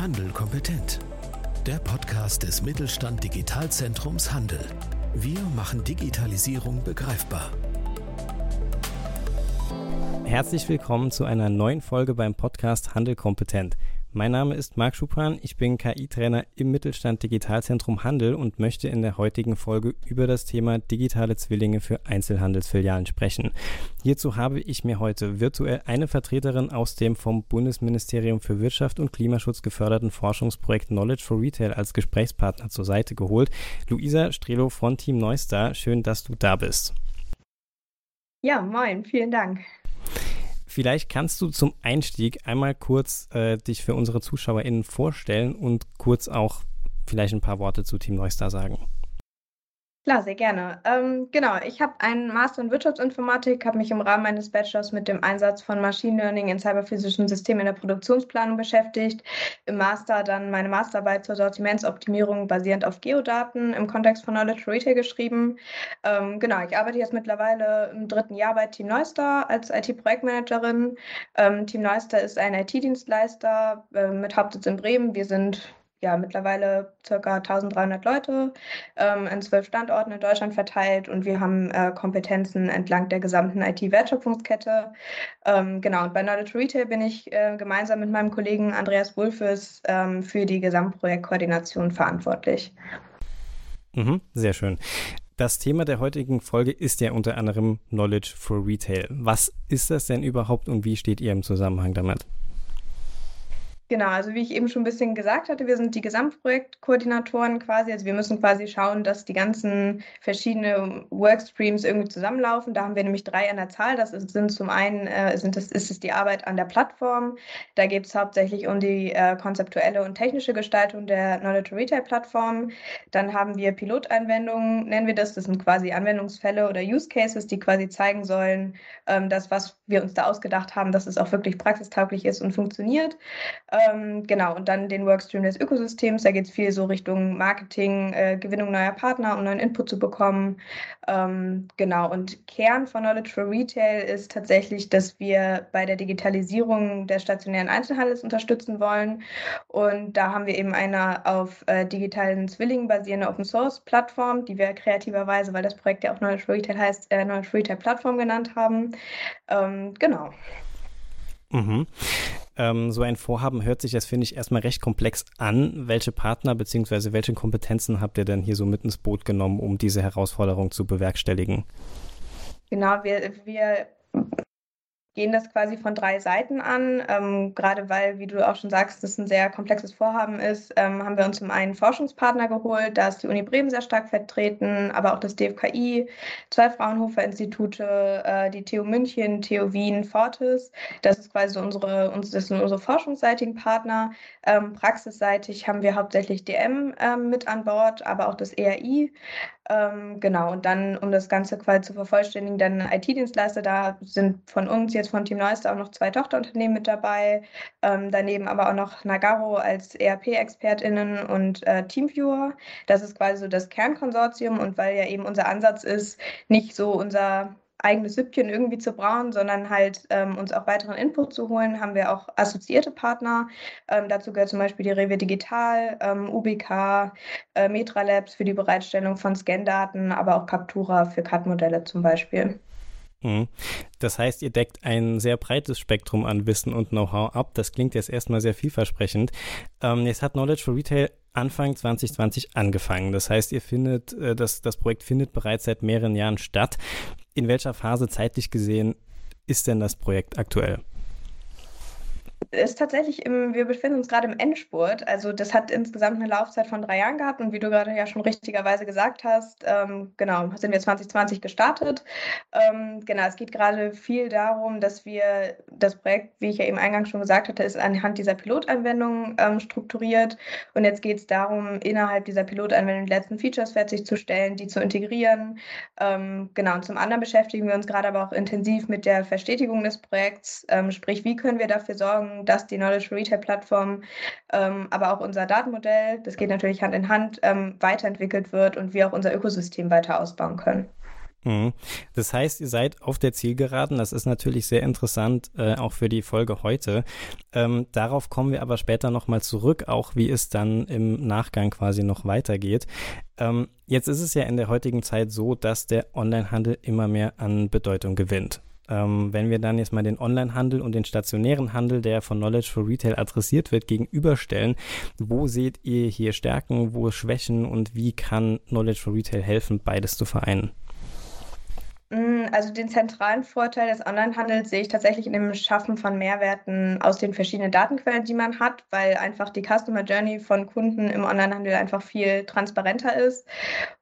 Handel kompetent. Der Podcast des Mittelstand Digitalzentrums Handel. Wir machen Digitalisierung begreifbar. Herzlich willkommen zu einer neuen Folge beim Podcast Handel kompetent. Mein Name ist Marc Schupran, ich bin KI-Trainer im Mittelstand Digitalzentrum Handel und möchte in der heutigen Folge über das Thema digitale Zwillinge für Einzelhandelsfilialen sprechen. Hierzu habe ich mir heute virtuell eine Vertreterin aus dem vom Bundesministerium für Wirtschaft und Klimaschutz geförderten Forschungsprojekt Knowledge for Retail als Gesprächspartner zur Seite geholt. Luisa Strelo von Team Neustar, schön, dass du da bist. Ja, moin, vielen Dank. Vielleicht kannst du zum Einstieg einmal kurz äh, dich für unsere ZuschauerInnen vorstellen und kurz auch vielleicht ein paar Worte zu Team Neustar sagen. Klar, sehr gerne. Ähm, genau, ich habe einen Master in Wirtschaftsinformatik, habe mich im Rahmen meines Bachelors mit dem Einsatz von Machine Learning in cyberphysischen Systemen in der Produktionsplanung beschäftigt. Im Master dann meine Masterarbeit zur Sortimentsoptimierung basierend auf Geodaten im Kontext von Knowledge Retail geschrieben. Ähm, genau, ich arbeite jetzt mittlerweile im dritten Jahr bei Team Neustar als IT-Projektmanagerin. Ähm, Team Neustar ist ein IT-Dienstleister äh, mit Hauptsitz in Bremen. Wir sind ja mittlerweile ca. 1300 Leute ähm, in zwölf Standorten in Deutschland verteilt und wir haben äh, Kompetenzen entlang der gesamten IT-Wertschöpfungskette. Ähm, genau, und bei Knowledge Retail bin ich äh, gemeinsam mit meinem Kollegen Andreas Wulfes ähm, für die Gesamtprojektkoordination verantwortlich. Mhm, sehr schön. Das Thema der heutigen Folge ist ja unter anderem Knowledge for Retail. Was ist das denn überhaupt und wie steht ihr im Zusammenhang damit? Genau, also wie ich eben schon ein bisschen gesagt hatte, wir sind die Gesamtprojektkoordinatoren quasi. Also wir müssen quasi schauen, dass die ganzen verschiedenen Workstreams irgendwie zusammenlaufen. Da haben wir nämlich drei an der Zahl. Das sind zum einen äh, sind das, ist es die Arbeit an der Plattform. Da geht es hauptsächlich um die äh, konzeptuelle und technische Gestaltung der Knowledge Retail Plattform. Dann haben wir Pilotanwendungen, nennen wir das. Das sind quasi Anwendungsfälle oder Use Cases, die quasi zeigen sollen, ähm, dass was wir uns da ausgedacht haben, dass es auch wirklich praxistauglich ist und funktioniert. Ähm, genau, und dann den Workstream des Ökosystems. Da geht es viel so Richtung Marketing, äh, Gewinnung neuer Partner, um neuen Input zu bekommen. Ähm, genau, und Kern von Knowledge for Retail ist tatsächlich, dass wir bei der Digitalisierung des stationären Einzelhandels unterstützen wollen. Und da haben wir eben eine auf äh, digitalen Zwillingen basierende Open Source Plattform, die wir kreativerweise, weil das Projekt ja auch Knowledge for Retail heißt, äh, Knowledge for Retail Plattform genannt haben. Ähm, genau. Mhm. Ähm, so ein Vorhaben hört sich, das finde ich, erstmal recht komplex an. Welche Partner bzw. welche Kompetenzen habt ihr denn hier so mit ins Boot genommen, um diese Herausforderung zu bewerkstelligen? Genau, wir, wir gehen das quasi von drei Seiten an. Ähm, gerade weil, wie du auch schon sagst, das ein sehr komplexes Vorhaben ist, ähm, haben wir uns zum einen Forschungspartner geholt. Da ist die Uni Bremen sehr stark vertreten, aber auch das DFKI, zwei Fraunhofer Institute, äh, die TU München, TU Wien, Fortis. Das ist quasi unsere, das sind unsere forschungsseitigen Partner. Ähm, praxisseitig haben wir hauptsächlich DM ähm, mit an Bord, aber auch das ERI. Ähm, genau, und dann, um das Ganze quasi zu vervollständigen, dann IT-Dienstleister, da sind von uns jetzt von Team Neuster auch noch zwei Tochterunternehmen mit dabei, ähm, daneben aber auch noch Nagaro als ERP-ExpertInnen und äh, Teamviewer. Das ist quasi so das Kernkonsortium und weil ja eben unser Ansatz ist, nicht so unser eigenes Süppchen irgendwie zu brauen, sondern halt ähm, uns auch weiteren Input zu holen, haben wir auch assoziierte Partner. Ähm, dazu gehört zum Beispiel die Rewe Digital, ähm, UBK, äh, Metra Labs für die Bereitstellung von Scan-Daten, aber auch Captura für CAD-Modelle zum Beispiel. Mhm. Das heißt, ihr deckt ein sehr breites Spektrum an Wissen und Know-how ab. Das klingt jetzt erstmal sehr vielversprechend. Ähm, jetzt hat Knowledge for Retail Anfang 2020 angefangen. Das heißt, ihr findet, äh, das, das Projekt findet bereits seit mehreren Jahren statt. In welcher Phase zeitlich gesehen ist denn das Projekt aktuell? Ist tatsächlich im, wir befinden uns gerade im Endspurt. Also das hat insgesamt eine Laufzeit von drei Jahren gehabt und wie du gerade ja schon richtigerweise gesagt hast, ähm, genau, sind wir 2020 gestartet. Ähm, genau, es geht gerade viel darum, dass wir das Projekt, wie ich ja eben eingangs schon gesagt hatte, ist anhand dieser Pilotanwendung ähm, strukturiert. Und jetzt geht es darum, innerhalb dieser Pilotanwendung die letzten Features fertigzustellen, die zu integrieren. Ähm, genau, und zum anderen beschäftigen wir uns gerade aber auch intensiv mit der Verstetigung des Projekts, ähm, sprich, wie können wir dafür sorgen, dass die Knowledge Retail Plattform, ähm, aber auch unser Datenmodell, das geht natürlich Hand in Hand, ähm, weiterentwickelt wird und wir auch unser Ökosystem weiter ausbauen können. Mhm. Das heißt, ihr seid auf der Zielgeraden. Das ist natürlich sehr interessant, äh, auch für die Folge heute. Ähm, darauf kommen wir aber später nochmal zurück, auch wie es dann im Nachgang quasi noch weitergeht. Ähm, jetzt ist es ja in der heutigen Zeit so, dass der Onlinehandel immer mehr an Bedeutung gewinnt. Ähm, wenn wir dann jetzt mal den Onlinehandel und den stationären Handel, der von Knowledge for Retail adressiert wird, gegenüberstellen, wo seht ihr hier Stärken, wo Schwächen und wie kann Knowledge for Retail helfen, beides zu vereinen? Mm, also den zentralen Vorteil des Onlinehandels sehe ich tatsächlich in dem Schaffen von Mehrwerten aus den verschiedenen Datenquellen, die man hat, weil einfach die Customer Journey von Kunden im Onlinehandel einfach viel transparenter ist.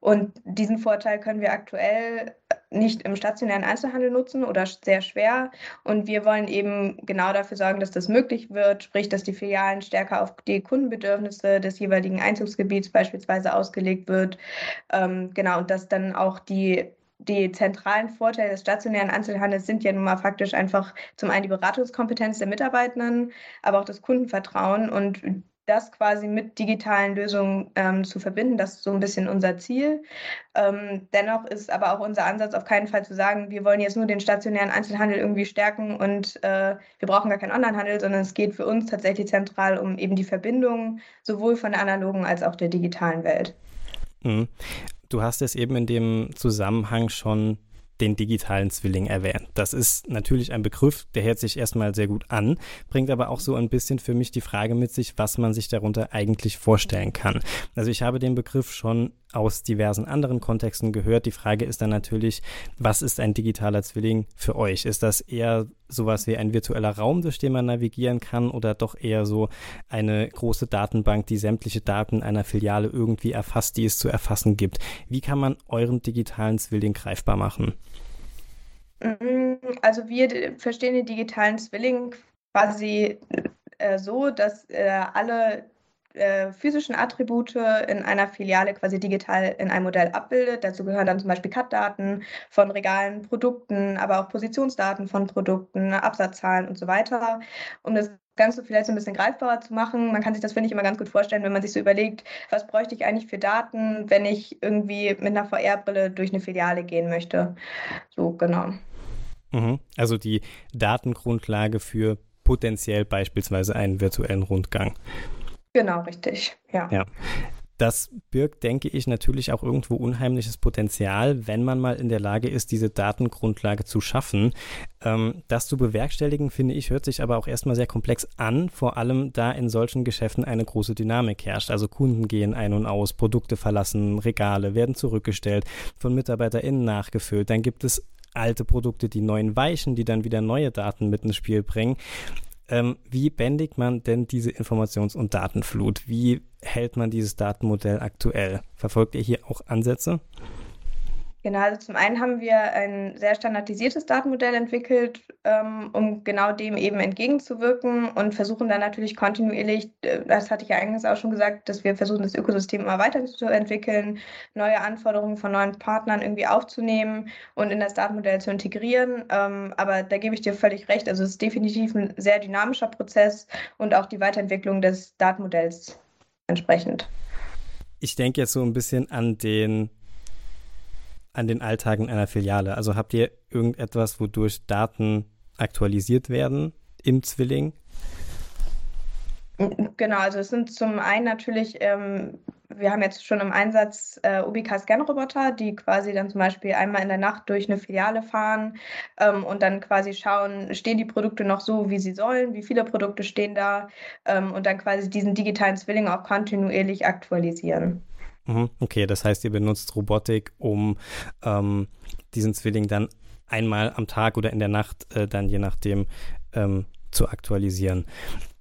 Und diesen Vorteil können wir aktuell nicht im stationären Einzelhandel nutzen oder sehr schwer. Und wir wollen eben genau dafür sorgen, dass das möglich wird, sprich, dass die Filialen stärker auf die Kundenbedürfnisse des jeweiligen Einzugsgebiets beispielsweise ausgelegt wird. Ähm, genau, und dass dann auch die die zentralen Vorteile des stationären Einzelhandels sind ja nun mal faktisch einfach zum einen die Beratungskompetenz der Mitarbeitenden, aber auch das Kundenvertrauen und das quasi mit digitalen Lösungen ähm, zu verbinden, das ist so ein bisschen unser Ziel. Ähm, dennoch ist aber auch unser Ansatz auf keinen Fall zu sagen, wir wollen jetzt nur den stationären Einzelhandel irgendwie stärken und äh, wir brauchen gar keinen Onlinehandel, sondern es geht für uns tatsächlich zentral um eben die Verbindung sowohl von der analogen als auch der digitalen Welt. Mhm. Du hast es eben in dem Zusammenhang schon den digitalen Zwilling erwähnt. Das ist natürlich ein Begriff, der hört sich erstmal sehr gut an, bringt aber auch so ein bisschen für mich die Frage mit sich, was man sich darunter eigentlich vorstellen kann. Also ich habe den Begriff schon aus diversen anderen Kontexten gehört. Die Frage ist dann natürlich, was ist ein digitaler Zwilling für euch? Ist das eher sowas wie ein virtueller Raum, durch den man navigieren kann oder doch eher so eine große Datenbank, die sämtliche Daten einer Filiale irgendwie erfasst, die es zu erfassen gibt? Wie kann man euren digitalen Zwilling greifbar machen? Mm, also wir verstehen den digitalen Zwilling quasi äh, so, dass äh, alle äh, physischen Attribute in einer Filiale quasi digital in einem Modell abbildet. Dazu gehören dann zum Beispiel CAD-Daten von Regalen, Produkten, aber auch Positionsdaten von Produkten, Absatzzahlen und so weiter. Um das Ganze vielleicht so ein bisschen greifbarer zu machen. Man kann sich das, finde ich, immer ganz gut vorstellen, wenn man sich so überlegt, was bräuchte ich eigentlich für Daten, wenn ich irgendwie mit einer VR-Brille durch eine Filiale gehen möchte. So, genau. Mhm. Also die Datengrundlage für potenziell beispielsweise einen virtuellen Rundgang. Genau, richtig. Ja. ja. Das birgt, denke ich, natürlich auch irgendwo unheimliches Potenzial, wenn man mal in der Lage ist, diese Datengrundlage zu schaffen. Ähm, das zu bewerkstelligen, finde ich, hört sich aber auch erstmal sehr komplex an, vor allem da in solchen Geschäften eine große Dynamik herrscht. Also Kunden gehen ein und aus, Produkte verlassen, Regale werden zurückgestellt, von MitarbeiterInnen nachgefüllt. Dann gibt es alte Produkte, die neuen weichen, die dann wieder neue Daten mit ins Spiel bringen. Ähm, wie bändigt man denn diese Informations- und Datenflut? Wie hält man dieses Datenmodell aktuell? Verfolgt ihr hier auch Ansätze? Genau, also zum einen haben wir ein sehr standardisiertes Datenmodell entwickelt, ähm, um genau dem eben entgegenzuwirken und versuchen dann natürlich kontinuierlich, äh, das hatte ich ja eingangs auch schon gesagt, dass wir versuchen, das Ökosystem immer weiterzuentwickeln, neue Anforderungen von neuen Partnern irgendwie aufzunehmen und in das Datenmodell zu integrieren. Ähm, aber da gebe ich dir völlig recht, also es ist definitiv ein sehr dynamischer Prozess und auch die Weiterentwicklung des Datenmodells entsprechend. Ich denke jetzt so ein bisschen an den an den Alltagen einer Filiale? Also habt ihr irgendetwas, wodurch Daten aktualisiert werden im Zwilling? Genau, also es sind zum einen natürlich, ähm, wir haben jetzt schon im Einsatz äh, UBK-Scan-Roboter, die quasi dann zum Beispiel einmal in der Nacht durch eine Filiale fahren ähm, und dann quasi schauen, stehen die Produkte noch so, wie sie sollen, wie viele Produkte stehen da ähm, und dann quasi diesen digitalen Zwilling auch kontinuierlich aktualisieren. Mhm. Okay, das heißt, ihr benutzt Robotik, um ähm, diesen Zwilling dann einmal am Tag oder in der Nacht äh, dann je nachdem ähm, zu aktualisieren.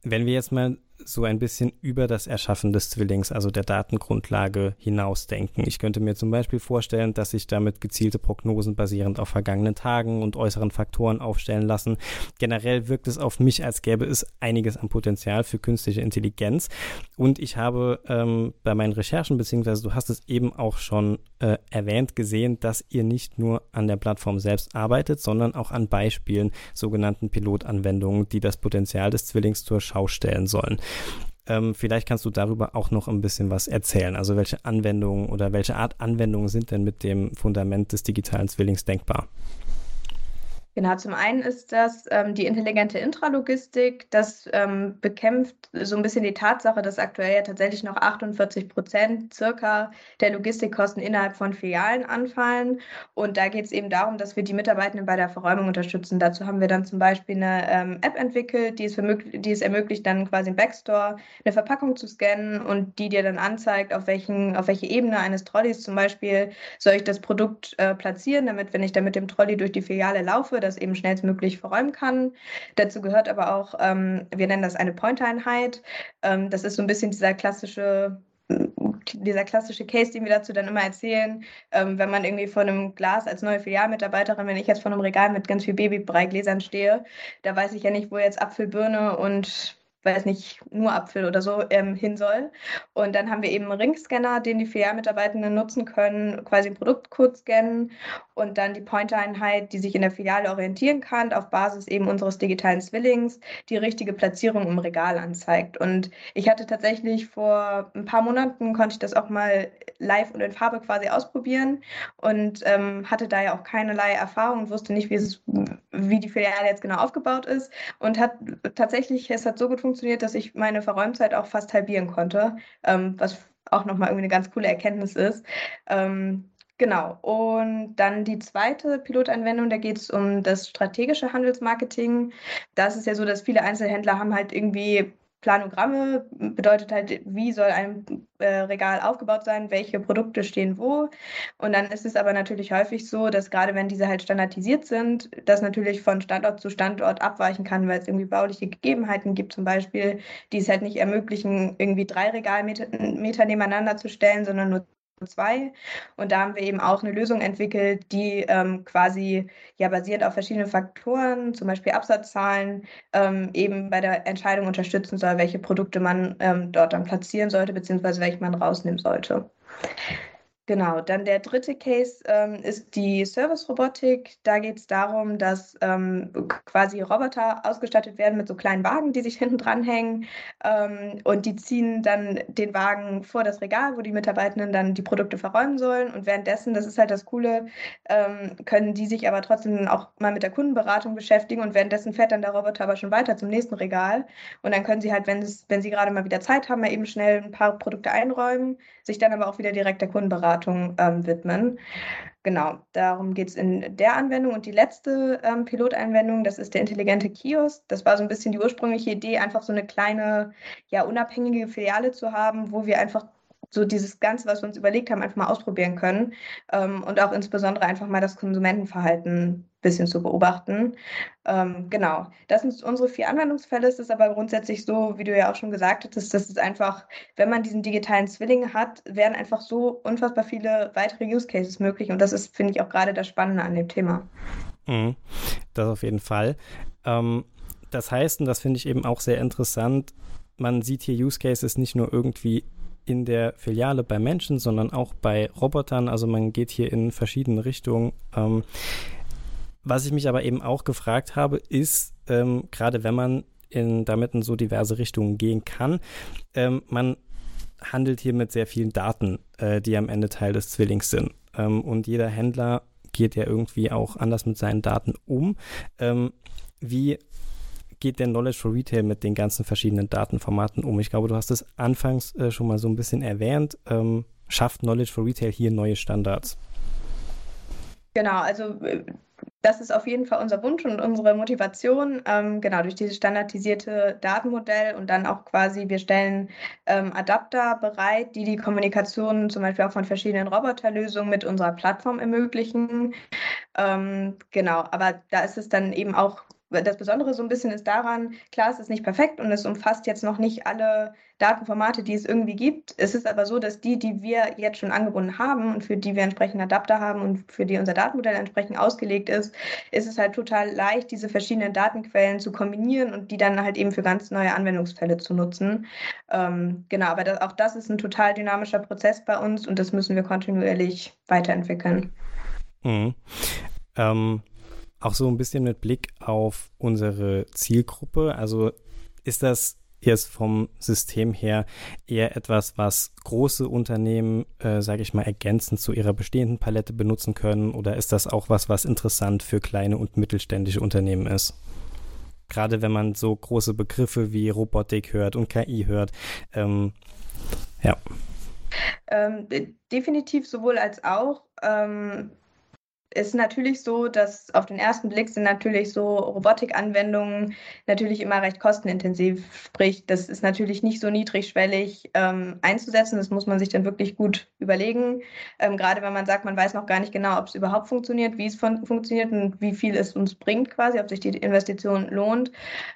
Wenn wir jetzt mal so ein bisschen über das Erschaffen des Zwillings, also der Datengrundlage, hinausdenken. Ich könnte mir zum Beispiel vorstellen, dass sich damit gezielte Prognosen basierend auf vergangenen Tagen und äußeren Faktoren aufstellen lassen. Generell wirkt es auf mich, als gäbe es einiges an Potenzial für künstliche Intelligenz. Und ich habe ähm, bei meinen Recherchen, beziehungsweise du hast es eben auch schon äh, erwähnt, gesehen, dass ihr nicht nur an der Plattform selbst arbeitet, sondern auch an Beispielen, sogenannten Pilotanwendungen, die das Potenzial des Zwillings zur Schau stellen sollen. Ähm, vielleicht kannst du darüber auch noch ein bisschen was erzählen. Also welche Anwendungen oder welche Art Anwendungen sind denn mit dem Fundament des digitalen Zwillings denkbar? Genau, zum einen ist das ähm, die intelligente Intralogistik. Das ähm, bekämpft so ein bisschen die Tatsache, dass aktuell ja tatsächlich noch 48 Prozent circa der Logistikkosten innerhalb von Filialen anfallen. Und da geht es eben darum, dass wir die Mitarbeitenden bei der Verräumung unterstützen. Dazu haben wir dann zum Beispiel eine ähm, App entwickelt, die es, die es ermöglicht, dann quasi im Backstore eine Verpackung zu scannen und die dir dann anzeigt, auf, welchen, auf welche Ebene eines Trolleys zum Beispiel soll ich das Produkt äh, platzieren, damit, wenn ich dann mit dem Trolley durch die Filiale laufe, das eben schnellstmöglich verräumen kann. Dazu gehört aber auch, ähm, wir nennen das eine Pointer-Einheit. Ähm, das ist so ein bisschen dieser klassische dieser klassische Case, den wir dazu dann immer erzählen, ähm, wenn man irgendwie vor einem Glas als neue Filialmitarbeiterin, wenn ich jetzt vor einem Regal mit ganz viel Babybreigläsern stehe, da weiß ich ja nicht, wo jetzt Apfel, Birne und weiß nicht, nur Apfel oder so ähm, hin soll. Und dann haben wir eben einen Ringscanner, den die Filialmitarbeitenden nutzen können, quasi einen Produktcode scannen und dann die Pointer-Einheit, die sich in der Filiale orientieren kann, auf Basis eben unseres digitalen Zwillings, die richtige Platzierung im Regal anzeigt. Und ich hatte tatsächlich vor ein paar Monaten, konnte ich das auch mal live und in Farbe quasi ausprobieren und ähm, hatte da ja auch keinerlei Erfahrung und wusste nicht, wie, es, wie die Filiale jetzt genau aufgebaut ist. Und hat tatsächlich, es hat so gut funktioniert, dass ich meine Verräumzeit auch fast halbieren konnte, ähm, was auch nochmal irgendwie eine ganz coole Erkenntnis ist. Ähm, Genau. Und dann die zweite Pilotanwendung, da geht es um das strategische Handelsmarketing. Da ist ja so, dass viele Einzelhändler haben halt irgendwie Planogramme bedeutet halt, wie soll ein äh, Regal aufgebaut sein, welche Produkte stehen wo. Und dann ist es aber natürlich häufig so, dass gerade wenn diese halt standardisiert sind, das natürlich von Standort zu Standort abweichen kann, weil es irgendwie bauliche Gegebenheiten gibt, zum Beispiel, die es halt nicht ermöglichen, irgendwie drei Regalmeter nebeneinander zu stellen, sondern nur zwei. Und da haben wir eben auch eine Lösung entwickelt, die ähm, quasi ja basierend auf verschiedenen Faktoren, zum Beispiel Absatzzahlen, ähm, eben bei der Entscheidung unterstützen soll, welche Produkte man ähm, dort dann platzieren sollte, beziehungsweise welche man rausnehmen sollte. Genau, dann der dritte Case ähm, ist die Service-Robotik. Da geht es darum, dass ähm, quasi Roboter ausgestattet werden mit so kleinen Wagen, die sich hinten dranhängen ähm, und die ziehen dann den Wagen vor das Regal, wo die Mitarbeitenden dann die Produkte verräumen sollen. Und währenddessen, das ist halt das Coole, ähm, können die sich aber trotzdem auch mal mit der Kundenberatung beschäftigen und währenddessen fährt dann der Roboter aber schon weiter zum nächsten Regal. Und dann können sie halt, wenn, sie gerade mal wieder Zeit haben, mal eben schnell ein paar Produkte einräumen, sich dann aber auch wieder direkt der Kundenberatung Beratung ähm, widmen. Genau, darum geht es in der Anwendung. Und die letzte ähm, Pilotanwendung, das ist der intelligente Kiosk. Das war so ein bisschen die ursprüngliche Idee, einfach so eine kleine, ja, unabhängige Filiale zu haben, wo wir einfach so dieses Ganze, was wir uns überlegt haben, einfach mal ausprobieren können ähm, und auch insbesondere einfach mal das Konsumentenverhalten ein bisschen zu beobachten. Ähm, genau, das sind unsere vier Anwendungsfälle. Es ist aber grundsätzlich so, wie du ja auch schon gesagt hattest, dass es einfach, wenn man diesen digitalen Zwilling hat, werden einfach so unfassbar viele weitere Use Cases möglich und das ist, finde ich, auch gerade das Spannende an dem Thema. Mhm, das auf jeden Fall. Ähm, das heißt, und das finde ich eben auch sehr interessant, man sieht hier Use Cases nicht nur irgendwie in der Filiale bei Menschen, sondern auch bei Robotern. Also man geht hier in verschiedene Richtungen. Ähm, was ich mich aber eben auch gefragt habe, ist, ähm, gerade wenn man in, damit in so diverse Richtungen gehen kann, ähm, man handelt hier mit sehr vielen Daten, äh, die am Ende Teil des Zwillings sind. Ähm, und jeder Händler geht ja irgendwie auch anders mit seinen Daten um. Ähm, wie geht der Knowledge for Retail mit den ganzen verschiedenen Datenformaten um? Ich glaube, du hast es anfangs äh, schon mal so ein bisschen erwähnt. Ähm, schafft Knowledge for Retail hier neue Standards? Genau, also äh, das ist auf jeden Fall unser Wunsch und unsere Motivation, ähm, genau durch dieses standardisierte Datenmodell und dann auch quasi, wir stellen ähm, Adapter bereit, die die Kommunikation zum Beispiel auch von verschiedenen Roboterlösungen mit unserer Plattform ermöglichen. Ähm, genau, aber da ist es dann eben auch das Besondere so ein bisschen ist daran, klar, es ist nicht perfekt und es umfasst jetzt noch nicht alle Datenformate, die es irgendwie gibt. Es ist aber so, dass die, die wir jetzt schon angebunden haben und für die wir entsprechend Adapter haben und für die unser Datenmodell entsprechend ausgelegt ist, ist es halt total leicht, diese verschiedenen Datenquellen zu kombinieren und die dann halt eben für ganz neue Anwendungsfälle zu nutzen. Ähm, genau, aber das, auch das ist ein total dynamischer Prozess bei uns und das müssen wir kontinuierlich weiterentwickeln. Mhm. Ähm auch so ein bisschen mit Blick auf unsere Zielgruppe. Also ist das ist vom System her eher etwas, was große Unternehmen, äh, sage ich mal, ergänzend zu ihrer bestehenden Palette benutzen können? Oder ist das auch was, was interessant für kleine und mittelständische Unternehmen ist? Gerade wenn man so große Begriffe wie Robotik hört und KI hört. Ähm, ja. Ähm, definitiv sowohl als auch. Ähm, ist natürlich so, dass auf den ersten Blick sind natürlich so Robotikanwendungen natürlich immer recht kostenintensiv. Sprich, das ist natürlich nicht so niedrigschwellig ähm, einzusetzen. Das muss man sich dann wirklich gut überlegen. Ähm, gerade wenn man sagt, man weiß noch gar nicht genau, ob es überhaupt funktioniert, wie es fun funktioniert und wie viel es uns bringt quasi, ob sich die Investition lohnt.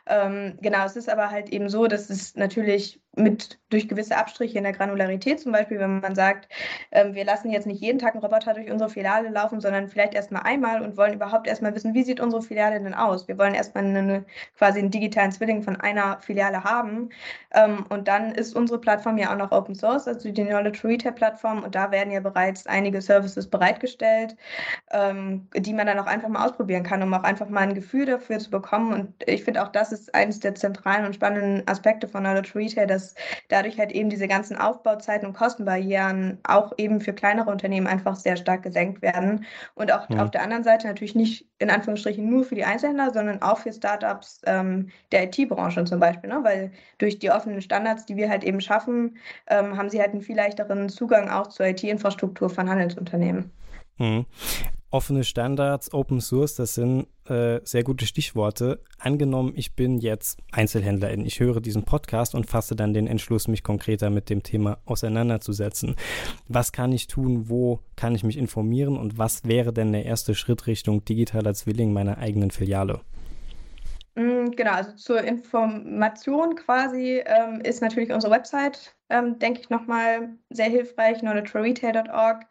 Ähm, genau, es ist aber halt eben so, dass es natürlich mit durch gewisse Abstriche in der Granularität, zum Beispiel, wenn man sagt, ähm, wir lassen jetzt nicht jeden Tag einen Roboter durch unsere Filiale laufen, sondern vielleicht erstmal einmal und wollen überhaupt erstmal wissen, wie sieht unsere Filiale denn aus? Wir wollen erstmal eine, quasi einen digitalen Zwilling von einer Filiale haben. Ähm, und dann ist unsere Plattform ja auch noch Open Source, also die Knowledge Retail Plattform. Und da werden ja bereits einige Services bereitgestellt, ähm, die man dann auch einfach mal ausprobieren kann, um auch einfach mal ein Gefühl dafür zu bekommen. Und ich finde auch, das ist eines der zentralen und spannenden Aspekte von Knowledge Retail, dass dass dadurch halt eben diese ganzen Aufbauzeiten und Kostenbarrieren auch eben für kleinere Unternehmen einfach sehr stark gesenkt werden. Und auch ja. auf der anderen Seite natürlich nicht in Anführungsstrichen nur für die Einzelhändler, sondern auch für Startups ähm, der IT-Branche zum Beispiel, ne? weil durch die offenen Standards, die wir halt eben schaffen, ähm, haben sie halt einen viel leichteren Zugang auch zur IT-Infrastruktur von Handelsunternehmen. Offene Standards, Open Source, das sind äh, sehr gute Stichworte. Angenommen, ich bin jetzt Einzelhändlerin, ich höre diesen Podcast und fasse dann den Entschluss, mich konkreter mit dem Thema auseinanderzusetzen. Was kann ich tun? Wo kann ich mich informieren? Und was wäre denn der erste Schritt Richtung digitaler Zwilling meiner eigenen Filiale? Mm, genau, also zur Information quasi ähm, ist natürlich unsere Website ähm, denke ich, nochmal sehr hilfreich, knowledgeforretail.org.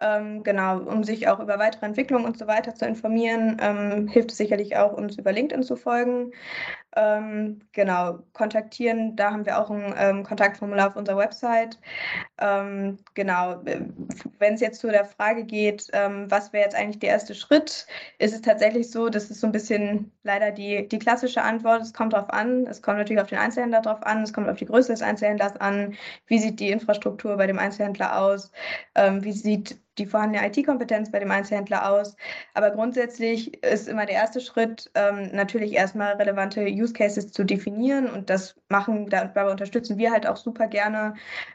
Ähm, genau, um sich auch über weitere Entwicklungen und so weiter zu informieren, ähm, hilft es sicherlich auch, uns über LinkedIn zu folgen. Ähm, genau, kontaktieren, da haben wir auch ein ähm, Kontaktformular auf unserer Website. Ähm, genau, wenn es jetzt zu der Frage geht, was wäre jetzt eigentlich der erste Schritt, ist es tatsächlich so, das ist so ein bisschen leider die, die klassische Antwort, es kommt darauf an, es kommt natürlich auf den Einzelhändler drauf an, es kommt auf die Größe des Einzelhändlers an, wie sieht die Infrastruktur bei dem Einzelhändler aus, ähm, wie sieht die vorhandene IT-Kompetenz bei dem Einzelhändler aus. Aber grundsätzlich ist immer der erste Schritt, ähm, natürlich erstmal relevante Use Cases zu definieren und das machen, dabei unterstützen wir halt auch super gerne.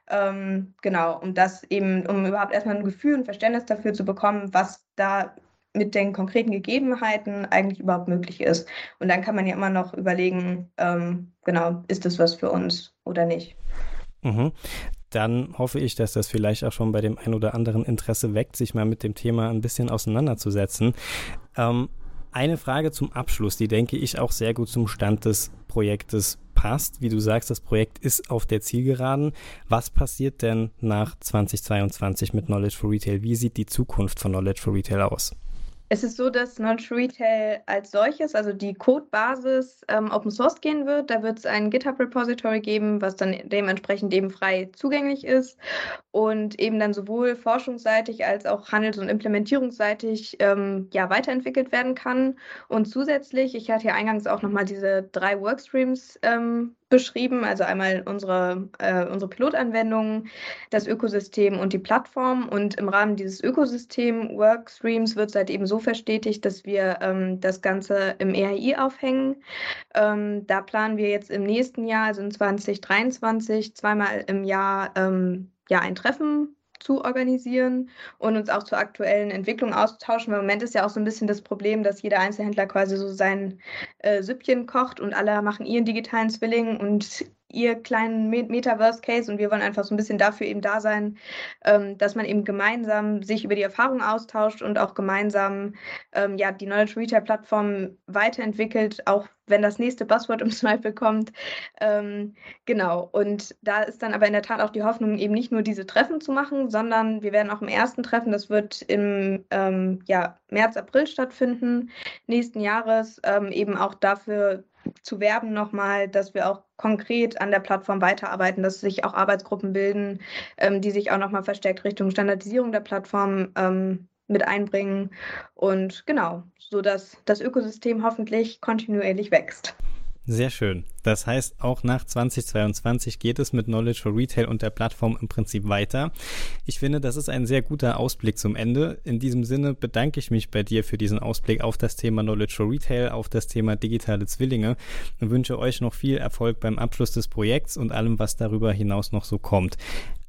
Ähm, genau, um das eben, um überhaupt erstmal ein Gefühl und Verständnis dafür zu bekommen, was da mit den konkreten Gegebenheiten eigentlich überhaupt möglich ist. Und dann kann man ja immer noch überlegen, ähm, genau, ist das was für uns oder nicht. Mhm. Dann hoffe ich, dass das vielleicht auch schon bei dem ein oder anderen Interesse weckt, sich mal mit dem Thema ein bisschen auseinanderzusetzen. Ähm, eine Frage zum Abschluss, die denke ich auch sehr gut zum Stand des Projektes passt. Wie du sagst, das Projekt ist auf der Zielgeraden. Was passiert denn nach 2022 mit Knowledge for Retail? Wie sieht die Zukunft von Knowledge for Retail aus? Es ist so, dass Knowledge Retail als solches, also die Codebasis, ähm, Open Source gehen wird. Da wird es ein GitHub-Repository geben, was dann dementsprechend eben frei zugänglich ist und eben dann sowohl forschungsseitig als auch handels- und implementierungsseitig ähm, ja, weiterentwickelt werden kann. Und zusätzlich, ich hatte ja eingangs auch nochmal diese drei Workstreams ähm, beschrieben, also einmal unsere, äh, unsere Pilotanwendungen, das Ökosystem und die Plattform. Und im Rahmen dieses Ökosystem-Workstreams wird seit eben so verstetigt, dass wir ähm, das Ganze im ERI aufhängen. Ähm, da planen wir jetzt im nächsten Jahr, also in 2023, zweimal im Jahr ähm, ja, ein Treffen zu organisieren und uns auch zur aktuellen Entwicklung auszutauschen. Im Moment ist ja auch so ein bisschen das Problem, dass jeder Einzelhändler quasi so sein äh, Süppchen kocht und alle machen ihren digitalen Zwilling und ihr kleinen Metaverse-Case und wir wollen einfach so ein bisschen dafür eben da sein, ähm, dass man eben gemeinsam sich über die Erfahrung austauscht und auch gemeinsam ähm, ja, die Knowledge Retail-Plattform weiterentwickelt, auch wenn das nächste Buzzword im Zweifel kommt. Ähm, genau, und da ist dann aber in der Tat auch die Hoffnung, eben nicht nur diese Treffen zu machen, sondern wir werden auch im ersten Treffen, das wird im ähm, ja, März, April stattfinden, nächsten Jahres, ähm, eben auch dafür zu werben nochmal, dass wir auch konkret an der Plattform weiterarbeiten, dass sich auch Arbeitsgruppen bilden, ähm, die sich auch nochmal verstärkt Richtung Standardisierung der Plattform ähm, mit einbringen und genau, so dass das Ökosystem hoffentlich kontinuierlich wächst. Sehr schön. Das heißt, auch nach 2022 geht es mit Knowledge for Retail und der Plattform im Prinzip weiter. Ich finde, das ist ein sehr guter Ausblick zum Ende. In diesem Sinne bedanke ich mich bei dir für diesen Ausblick auf das Thema Knowledge for Retail, auf das Thema digitale Zwillinge und wünsche euch noch viel Erfolg beim Abschluss des Projekts und allem, was darüber hinaus noch so kommt.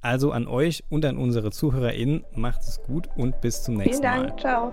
Also an euch und an unsere ZuhörerInnen, macht es gut und bis zum nächsten Mal. Vielen Dank, ciao.